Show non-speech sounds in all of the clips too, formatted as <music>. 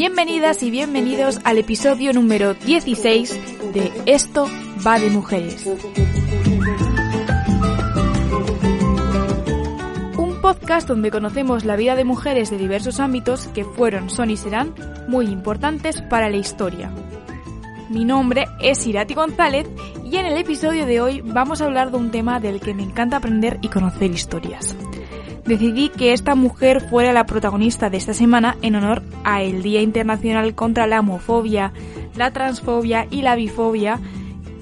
Bienvenidas y bienvenidos al episodio número 16 de Esto va de mujeres. Un podcast donde conocemos la vida de mujeres de diversos ámbitos que fueron, son y serán muy importantes para la historia. Mi nombre es Irati González y en el episodio de hoy vamos a hablar de un tema del que me encanta aprender y conocer historias decidí que esta mujer fuera la protagonista de esta semana en honor a el Día Internacional contra la Homofobia, la Transfobia y la Bifobia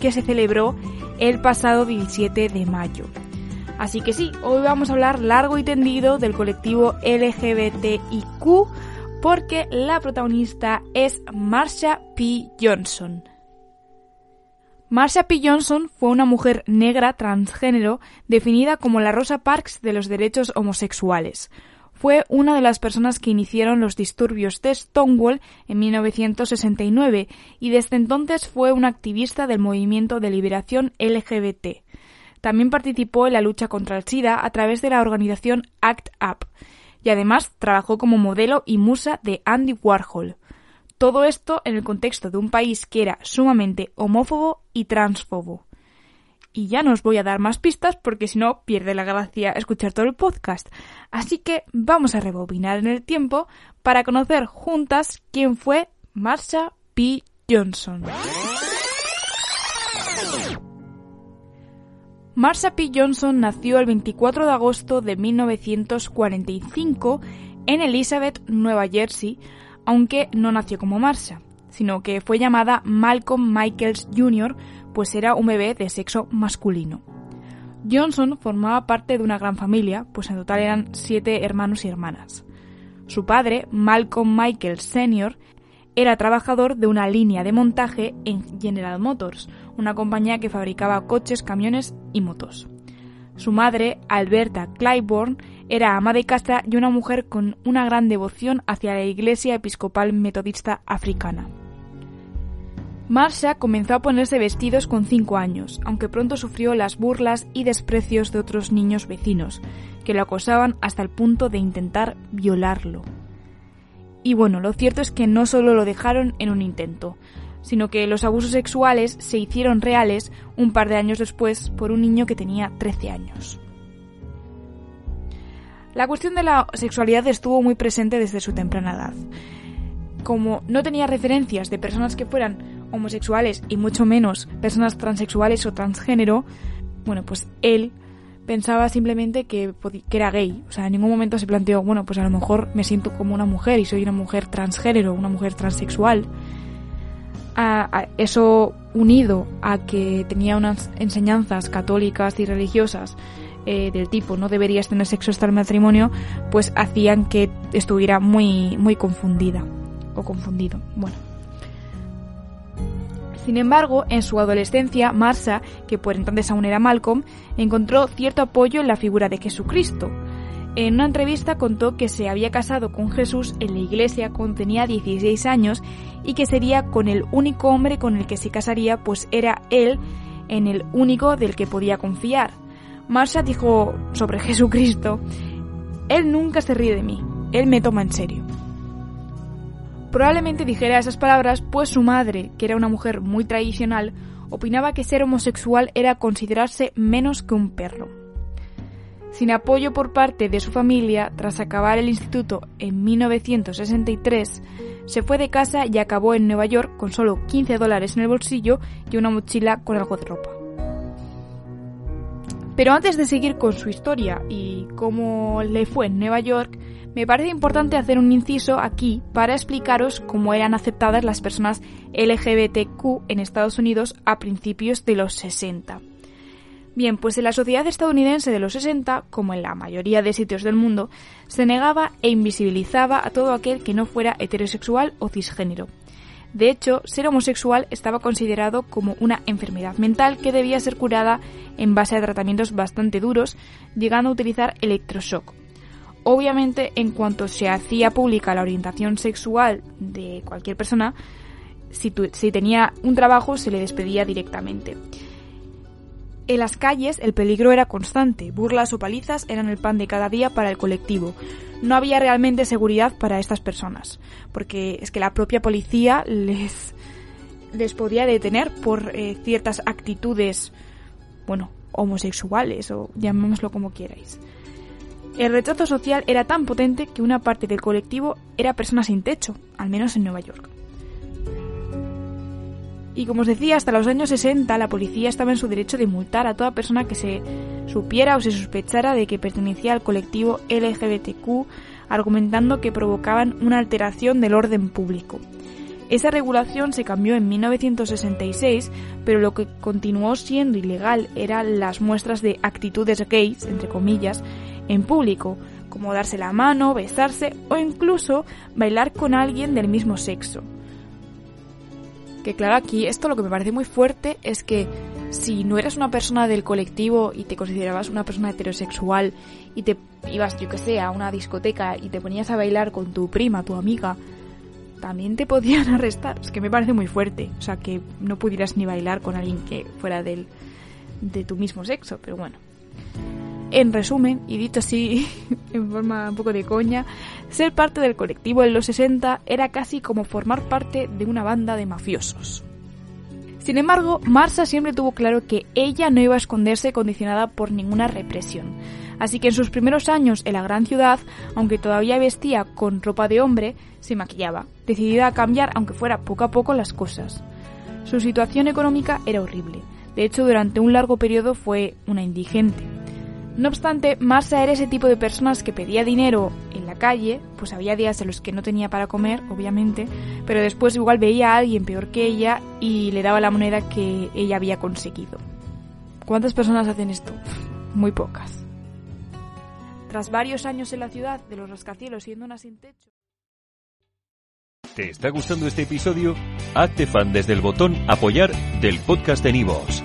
que se celebró el pasado 17 de mayo. Así que sí, hoy vamos a hablar largo y tendido del colectivo LGBTIQ porque la protagonista es Marsha P. Johnson. Marsha P. Johnson fue una mujer negra transgénero definida como la Rosa Parks de los derechos homosexuales. Fue una de las personas que iniciaron los disturbios de Stonewall en 1969 y desde entonces fue una activista del movimiento de liberación LGBT. También participó en la lucha contra el SIDA a través de la organización ACT UP y además trabajó como modelo y musa de Andy Warhol. Todo esto en el contexto de un país que era sumamente homófobo y transfobo. Y ya no os voy a dar más pistas porque si no pierde la gracia escuchar todo el podcast. Así que vamos a rebobinar en el tiempo para conocer juntas quién fue Marsha P. Johnson. Marsha P. Johnson nació el 24 de agosto de 1945 en Elizabeth, Nueva Jersey, aunque no nació como Marsha, sino que fue llamada Malcolm Michaels Jr., pues era un bebé de sexo masculino. Johnson formaba parte de una gran familia, pues en total eran siete hermanos y hermanas. Su padre, Malcolm Michaels Sr., era trabajador de una línea de montaje en General Motors, una compañía que fabricaba coches, camiones y motos. Su madre, Alberta Claiborne, era ama de casa y una mujer con una gran devoción hacia la Iglesia Episcopal Metodista Africana. Marsha comenzó a ponerse vestidos con cinco años, aunque pronto sufrió las burlas y desprecios de otros niños vecinos, que lo acosaban hasta el punto de intentar violarlo. Y bueno, lo cierto es que no solo lo dejaron en un intento, sino que los abusos sexuales se hicieron reales un par de años después por un niño que tenía 13 años. La cuestión de la sexualidad estuvo muy presente desde su temprana edad. Como no tenía referencias de personas que fueran homosexuales y mucho menos personas transexuales o transgénero, bueno, pues él pensaba simplemente que, era gay. O sea, en ningún momento se planteó, bueno, pues a lo mejor me siento como una mujer y soy una mujer transgénero, una mujer transexual. eso unido a que tenía unas enseñanzas católicas y religiosas eh, del tipo no deberías tener sexo hasta el matrimonio, pues hacían que estuviera muy, muy confundida o confundido. Bueno. Sin embargo, en su adolescencia, Marsha, que por entonces aún era Malcolm, encontró cierto apoyo en la figura de Jesucristo. En una entrevista contó que se había casado con Jesús en la iglesia cuando tenía 16 años y que sería con el único hombre con el que se casaría, pues era él en el único del que podía confiar. Marsha dijo sobre Jesucristo, Él nunca se ríe de mí, Él me toma en serio. Probablemente dijera esas palabras pues su madre, que era una mujer muy tradicional, opinaba que ser homosexual era considerarse menos que un perro. Sin apoyo por parte de su familia, tras acabar el instituto en 1963, se fue de casa y acabó en Nueva York con solo 15 dólares en el bolsillo y una mochila con algo de ropa. Pero antes de seguir con su historia y cómo le fue en Nueva York, me parece importante hacer un inciso aquí para explicaros cómo eran aceptadas las personas LGBTQ en Estados Unidos a principios de los 60. Bien, pues en la sociedad estadounidense de los 60, como en la mayoría de sitios del mundo, se negaba e invisibilizaba a todo aquel que no fuera heterosexual o cisgénero. De hecho, ser homosexual estaba considerado como una enfermedad mental que debía ser curada en base a tratamientos bastante duros, llegando a utilizar electroshock. Obviamente, en cuanto se hacía pública la orientación sexual de cualquier persona, si, tenía un trabajo se le despedía directamente. En las calles el peligro era constante, burlas o palizas eran el pan de cada día para el colectivo. No había realmente seguridad para estas personas, porque es que la propia policía les, les podía detener por eh, ciertas actitudes, bueno, homosexuales o llamémoslo como queráis. El rechazo social era tan potente que una parte del colectivo era persona sin techo, al menos en Nueva York. Y como os decía, hasta los años 60 la policía estaba en su derecho de multar a toda persona que se supiera o se sospechara de que pertenecía al colectivo LGBTQ, argumentando que provocaban una alteración del orden público. Esa regulación se cambió en 1966, pero lo que continuó siendo ilegal eran las muestras de actitudes gays, entre comillas, en público, como darse la mano, besarse o incluso bailar con alguien del mismo sexo. Que claro, aquí esto lo que me parece muy fuerte es que si no eras una persona del colectivo y te considerabas una persona heterosexual y te ibas, yo que sé, a una discoteca y te ponías a bailar con tu prima, tu amiga, también te podían <laughs> arrestar. Es que me parece muy fuerte. O sea, que no pudieras ni bailar con alguien que fuera del, de tu mismo sexo, pero bueno. En resumen, y dicho así <laughs> en forma un poco de coña, ser parte del colectivo en los 60 era casi como formar parte de una banda de mafiosos. Sin embargo, Marsa siempre tuvo claro que ella no iba a esconderse condicionada por ninguna represión. Así que en sus primeros años en la gran ciudad, aunque todavía vestía con ropa de hombre, se maquillaba, decidida a cambiar aunque fuera poco a poco las cosas. Su situación económica era horrible. De hecho, durante un largo periodo fue una indigente. No obstante, Marsa era ese tipo de personas que pedía dinero en la calle, pues había días en los que no tenía para comer, obviamente, pero después igual veía a alguien peor que ella y le daba la moneda que ella había conseguido. ¿Cuántas personas hacen esto? <laughs> Muy pocas. Tras varios años en la ciudad de los rascacielos siendo una sin techo. ¿Te está gustando este episodio? Hazte fan desde el botón apoyar del podcast de Nivos.